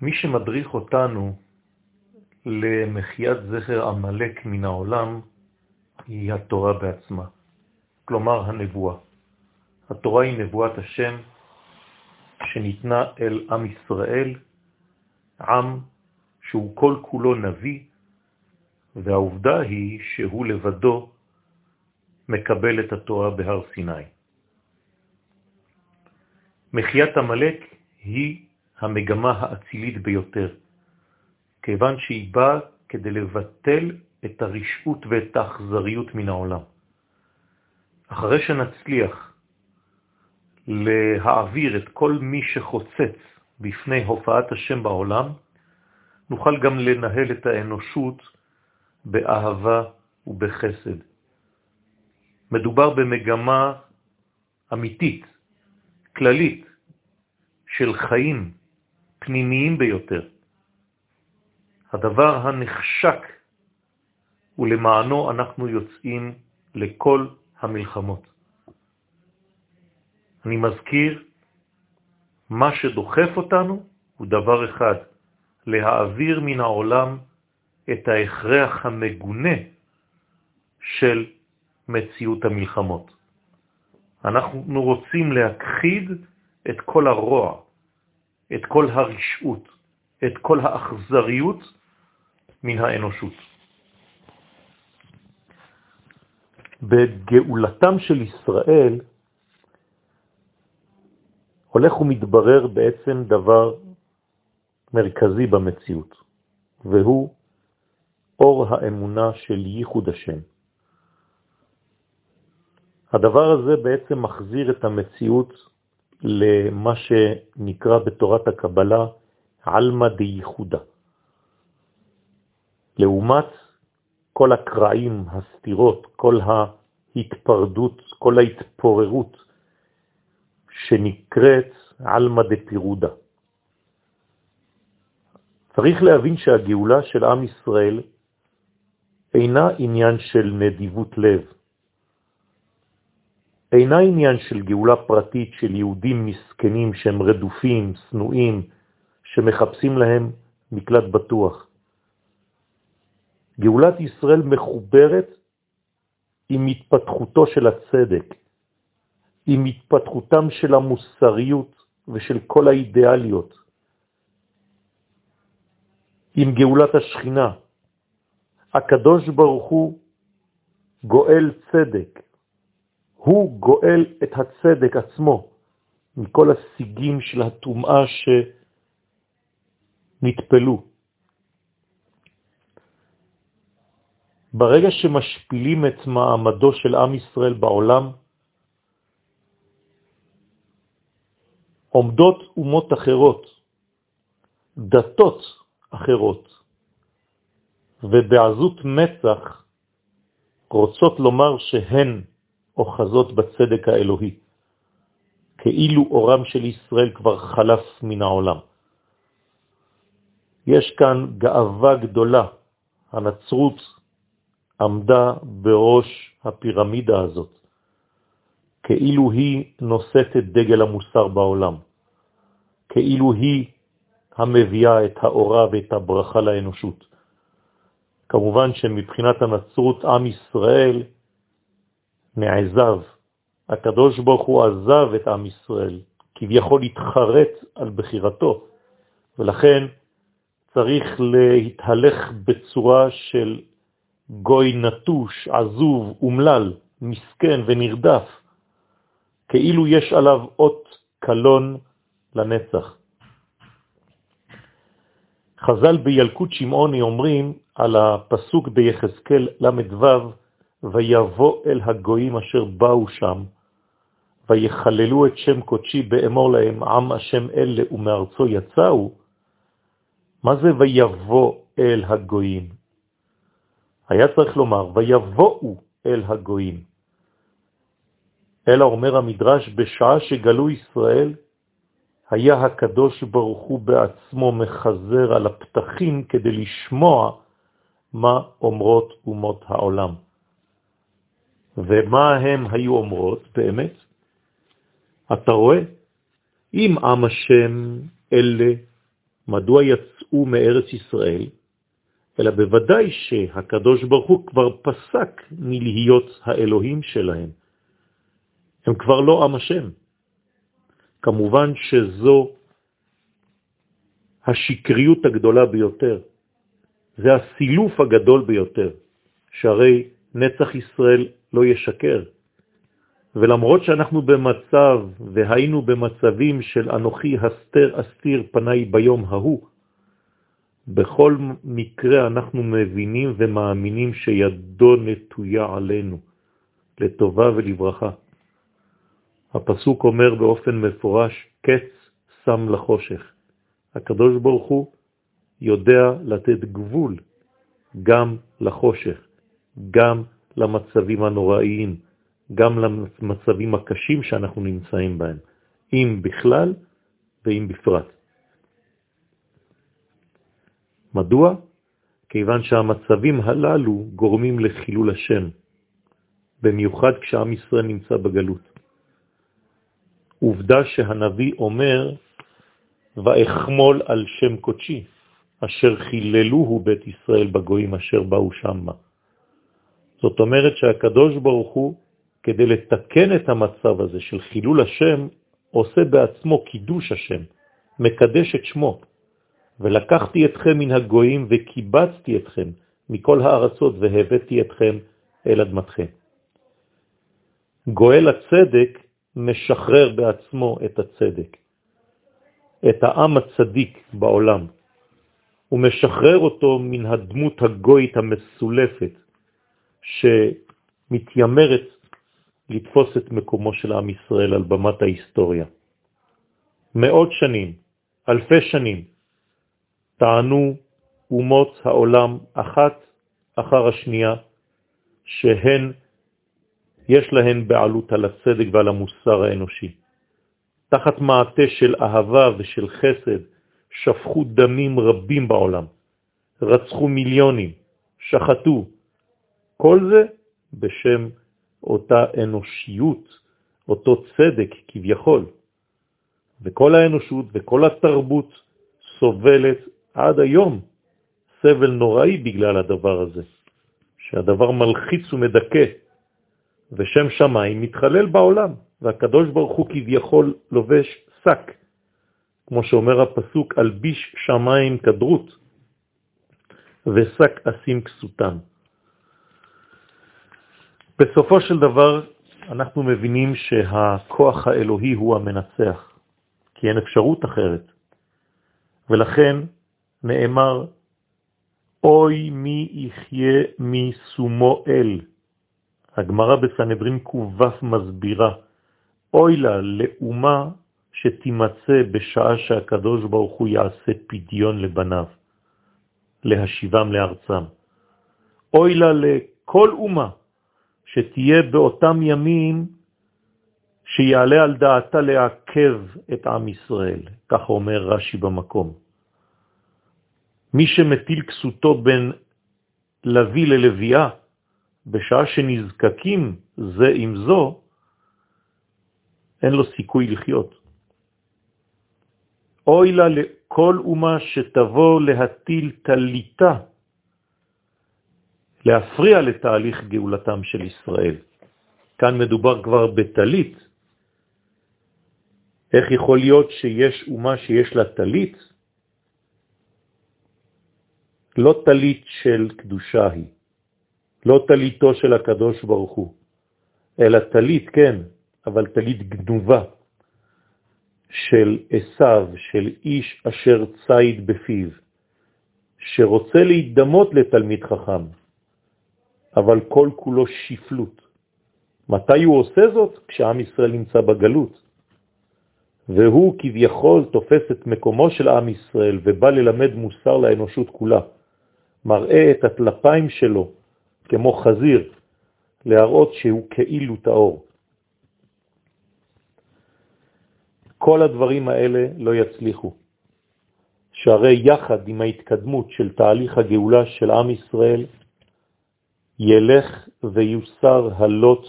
מי שמדריך אותנו למחיית זכר עמלק מן העולם היא התורה בעצמה, כלומר הנבואה. התורה היא נבואת השם שניתנה אל עם ישראל, עם שהוא כל כולו נביא, והעובדה היא שהוא לבדו מקבל את התורה בהר סיני. מחיית המלאק היא המגמה האצילית ביותר, כיוון שהיא באה כדי לבטל את הרשעות ואת האכזריות מן העולם. אחרי שנצליח להעביר את כל מי שחוצץ בפני הופעת השם בעולם, נוכל גם לנהל את האנושות באהבה ובחסד. מדובר במגמה אמיתית, כללית, של חיים פנימיים ביותר. הדבר הנחשק, ולמענו אנחנו יוצאים לכל המלחמות. אני מזכיר, מה שדוחף אותנו הוא דבר אחד, להעביר מן העולם את ההכרח המגונה של מציאות המלחמות. אנחנו רוצים להכחיד את כל הרוע, את כל הרשעות, את כל האכזריות מן האנושות. בגאולתם של ישראל הולך ומתברר בעצם דבר מרכזי במציאות, והוא אור האמונה של ייחוד השם. הדבר הזה בעצם מחזיר את המציאות למה שנקרא בתורת הקבלה עלמא דייחודה. לעומת כל הקרעים, הסתירות, כל ההתפרדות, כל ההתפוררות שנקראת עלמא דפירודה. צריך להבין שהגאולה של עם ישראל אינה עניין של נדיבות לב, אינה עניין של גאולה פרטית של יהודים מסכנים שהם רדופים, סנועים, שמחפשים להם מקלט בטוח. גאולת ישראל מחוברת עם התפתחותו של הצדק, עם התפתחותם של המוסריות ושל כל האידיאליות, עם גאולת השכינה. הקדוש ברוך הוא גואל צדק, הוא גואל את הצדק עצמו מכל הסיגים של הטומאה שנטפלו. ברגע שמשפילים את מעמדו של עם ישראל בעולם, עומדות אומות אחרות, דתות אחרות, ובעזות מצח רוצות לומר שהן אוחזות בצדק האלוהי, כאילו אורם של ישראל כבר חלף מן העולם. יש כאן גאווה גדולה, הנצרות עמדה בראש הפירמידה הזאת, כאילו היא נושאת את דגל המוסר בעולם, כאילו היא המביאה את האורה ואת הברכה לאנושות. כמובן שמבחינת הנצרות עם ישראל מעזב. הקדוש ברוך הוא עזב את עם ישראל, כביכול להתחרט על בחירתו, ולכן צריך להתהלך בצורה של גוי נטוש, עזוב, אומלל, מסכן ונרדף, כאילו יש עליו אות קלון לנצח. חז"ל בילקוט שמעוני אומרים על הפסוק ביחזקאל ל"ו, ויבוא אל הגויים אשר באו שם, ויחללו את שם קודשי באמור להם, עם השם אלה ומארצו יצאו, מה זה ויבוא אל הגויים? היה צריך לומר, ויבואו אל הגויים. אלא אומר המדרש, בשעה שגלו ישראל, היה הקדוש ברוך הוא בעצמו מחזר על הפתחים כדי לשמוע מה אומרות אומות העולם. ומה הם היו אומרות באמת? אתה רואה? אם עם השם אלה מדוע יצאו מארץ ישראל, אלא בוודאי שהקדוש ברוך הוא כבר פסק מלהיות האלוהים שלהם. הם כבר לא עם השם. כמובן שזו השקריות הגדולה ביותר. זה הסילוף הגדול ביותר, שהרי נצח ישראל לא ישקר. ולמרות שאנחנו במצב, והיינו במצבים של אנוכי הסתר אסתיר פניי ביום ההוא, בכל מקרה אנחנו מבינים ומאמינים שידו נטויה עלינו, לטובה ולברכה. הפסוק אומר באופן מפורש, קץ שם לחושך. הקדוש ברוך הוא יודע לתת גבול גם לחושך, גם למצבים הנוראיים, גם למצבים הקשים שאנחנו נמצאים בהם, אם בכלל ואם בפרט. מדוע? כיוון שהמצבים הללו גורמים לחילול השם, במיוחד כשעם ישראל נמצא בגלות. עובדה שהנביא אומר, ואחמול על שם קודשי, אשר חיללוהו בית ישראל בגויים אשר באו שמה. זאת אומרת שהקדוש ברוך הוא, כדי לתקן את המצב הזה של חילול השם, עושה בעצמו קידוש השם, מקדש את שמו. ולקחתי אתכם מן הגויים וקיבצתי אתכם מכל הארצות והבאתי אתכם אל אדמתכם. גואל הצדק משחרר בעצמו את הצדק, את העם הצדיק בעולם. הוא משחרר אותו מן הדמות הגוית המסולפת שמתיימרת לתפוס את מקומו של עם ישראל על במת ההיסטוריה. מאות שנים, אלפי שנים, טענו אומות העולם אחת אחר השנייה שהן יש להן בעלות על הצדק ועל המוסר האנושי. תחת מעטה של אהבה ושל חסד שפכו דמים רבים בעולם, רצחו מיליונים, שחטו, כל זה בשם אותה אנושיות, אותו צדק כביכול. וכל האנושות וכל התרבות סובלת עד היום סבל נוראי בגלל הדבר הזה, שהדבר מלחיץ ומדכא, ושם שמיים מתחלל בעולם, והקדוש ברוך הוא כביכול לובש שק, כמו שאומר הפסוק, אלביש שמיים כדרות, ושק אשים כסותם. בסופו של דבר אנחנו מבינים שהכוח האלוהי הוא המנצח, כי אין אפשרות אחרת. ולכן נאמר, אוי מי יחיה מסומו אל. הגמרא בסנהדרין ק"ו מסבירה, אוי לה לאומה שתימצא בשעה שהקדוש ברוך הוא יעשה פדיון לבניו, להשיבם לארצם. אוי לה לכל אומה שתהיה באותם ימים שיעלה על דעתה לעכב את עם ישראל, כך אומר רש"י במקום. מי שמטיל כסותו בין לוי ללוויה, בשעה שנזקקים זה עם זו, אין לו סיכוי לחיות. אוי לה לכל אומה שתבוא להטיל תליטה, להפריע לתהליך גאולתם של ישראל. כאן מדובר כבר בתלית. איך יכול להיות שיש אומה שיש לה תלית? לא תלית של קדושה היא, לא תליתו של הקדוש ברוך הוא, אלא תלית, כן, אבל תלית גנובה של עשיו, של איש אשר ציד בפיו, שרוצה להידמות לתלמיד חכם, אבל כל כולו שפלות. מתי הוא עושה זאת? כשעם ישראל נמצא בגלות. והוא כביכול תופס את מקומו של עם ישראל ובא ללמד מוסר לאנושות כולה. מראה את הטלפיים שלו כמו חזיר, להראות שהוא כאילו טהור. כל הדברים האלה לא יצליחו, שהרי יחד עם ההתקדמות של תהליך הגאולה של עם ישראל, ילך ויוסר הלוט,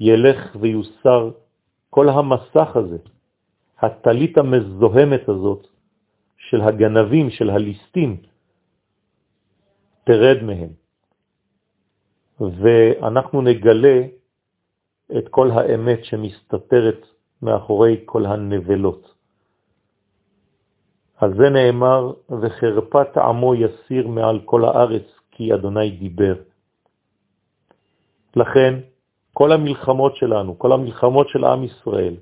ילך ויוסר כל המסך הזה, הטלית המזוהמת הזאת, של הגנבים, של הליסטים, תרד מהם. ואנחנו נגלה את כל האמת שמסתתרת מאחורי כל הנבלות. על זה נאמר, וחרפת עמו יסיר מעל כל הארץ, כי אדוני דיבר. לכן, כל המלחמות שלנו, כל המלחמות של עם ישראל,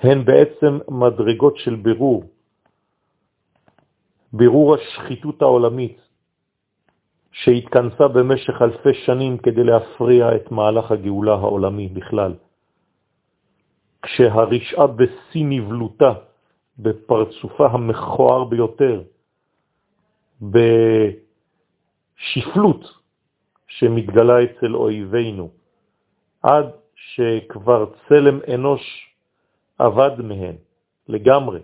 הן בעצם מדרגות של בירור, בירור השחיתות העולמית, שהתכנסה במשך אלפי שנים כדי להפריע את מהלך הגאולה העולמי בכלל. כשהרשעה בשיא נבלותה, בפרצופה המכוער ביותר, בשפלות שמתגלה אצל אויבינו, עד שכבר צלם אנוש עבד מהן לגמרי,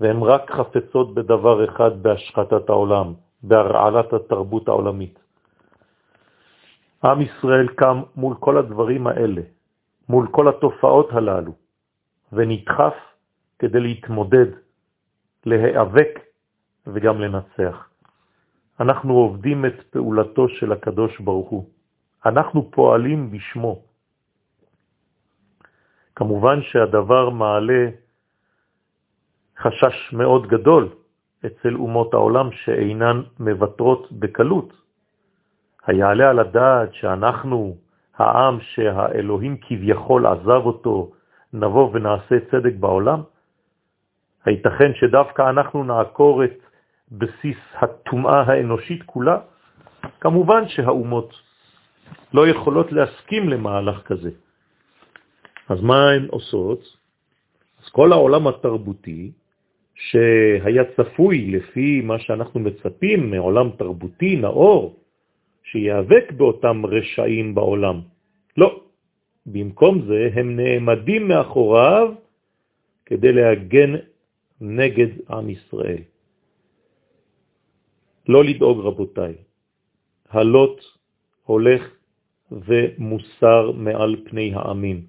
והן רק חפצות בדבר אחד בהשחתת העולם, בהרעלת התרבות העולמית. עם ישראל קם מול כל הדברים האלה, מול כל התופעות הללו, ונדחף כדי להתמודד, להיאבק וגם לנצח. אנחנו עובדים את פעולתו של הקדוש ברוך הוא. אנחנו פועלים בשמו. כמובן שהדבר מעלה חשש מאוד גדול אצל אומות העולם שאינן מבטרות בקלות. היעלה על הדעת שאנחנו, העם שהאלוהים כביכול עזב אותו, נבוא ונעשה צדק בעולם? הייתכן שדווקא אנחנו נעקור את בסיס התומעה האנושית כולה? כמובן שהאומות לא יכולות להסכים למהלך כזה. אז מה הן עושות? אז כל העולם התרבותי, שהיה צפוי לפי מה שאנחנו מצפים מעולם תרבותי נאור, שיאבק באותם רשעים בעולם. לא. במקום זה הם נעמדים מאחוריו כדי להגן נגד עם ישראל. לא לדאוג רבותיי, הלוט הולך ומוסר מעל פני העמים.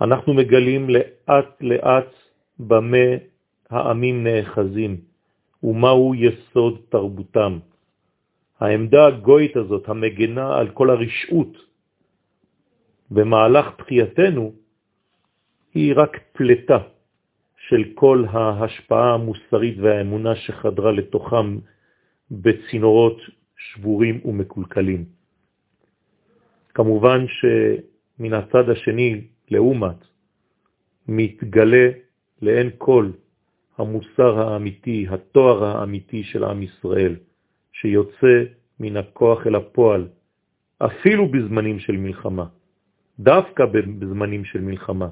אנחנו מגלים לאט לאט במה העמים נאחזים ומהו יסוד תרבותם. העמדה הגוית הזאת, המגנה על כל הרשעות, במהלך תחייתנו, היא רק פלטה של כל ההשפעה המוסרית והאמונה שחדרה לתוכם בצינורות שבורים ומקולקלים. כמובן שמן הצד השני, לעומת, מתגלה לאין כל המוסר האמיתי, התואר האמיתי של עם ישראל, שיוצא מן הכוח אל הפועל, אפילו בזמנים של מלחמה, דווקא בזמנים של מלחמה.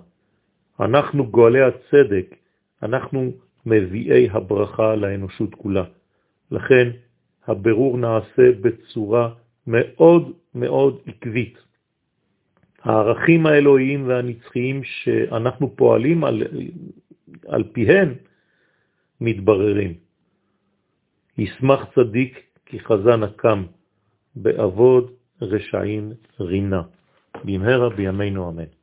אנחנו גואלי הצדק, אנחנו מביאי הברכה לאנושות כולה. לכן הבירור נעשה בצורה מאוד מאוד עקבית. הערכים האלוהיים והנצחיים שאנחנו פועלים על, על פיהם מתבררים. ישמח צדיק כי חזן הקם, בעבוד רשעים רינה. במהרה בימינו אמן.